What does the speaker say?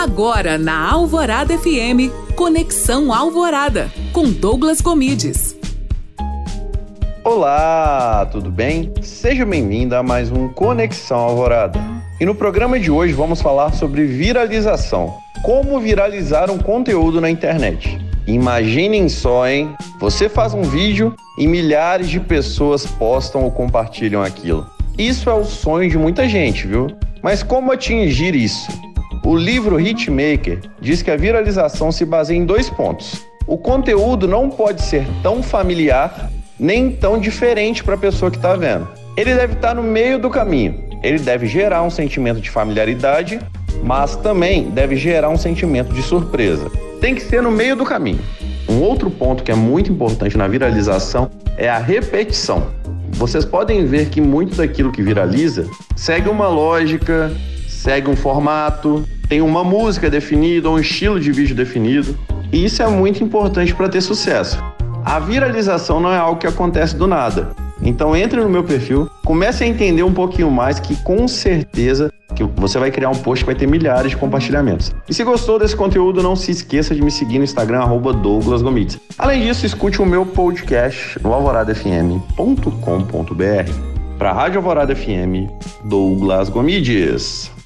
Agora na Alvorada FM, Conexão Alvorada, com Douglas Comides. Olá, tudo bem? Seja bem-vinda a mais um Conexão Alvorada. E no programa de hoje vamos falar sobre viralização. Como viralizar um conteúdo na internet. Imaginem só, hein? Você faz um vídeo e milhares de pessoas postam ou compartilham aquilo. Isso é o sonho de muita gente, viu? Mas como atingir isso? O livro Hitmaker diz que a viralização se baseia em dois pontos. O conteúdo não pode ser tão familiar nem tão diferente para a pessoa que está vendo. Ele deve estar tá no meio do caminho. Ele deve gerar um sentimento de familiaridade, mas também deve gerar um sentimento de surpresa. Tem que ser no meio do caminho. Um outro ponto que é muito importante na viralização é a repetição. Vocês podem ver que muito daquilo que viraliza segue uma lógica, segue um formato, tem uma música definida um estilo de vídeo definido. E isso é muito importante para ter sucesso. A viralização não é algo que acontece do nada. Então entre no meu perfil, comece a entender um pouquinho mais que com certeza que você vai criar um post que vai ter milhares de compartilhamentos. E se gostou desse conteúdo, não se esqueça de me seguir no Instagram Douglas Gomides. Além disso, escute o meu podcast no alvoradafm.com.br. Para a Rádio Alvorada FM, Douglas Gomides.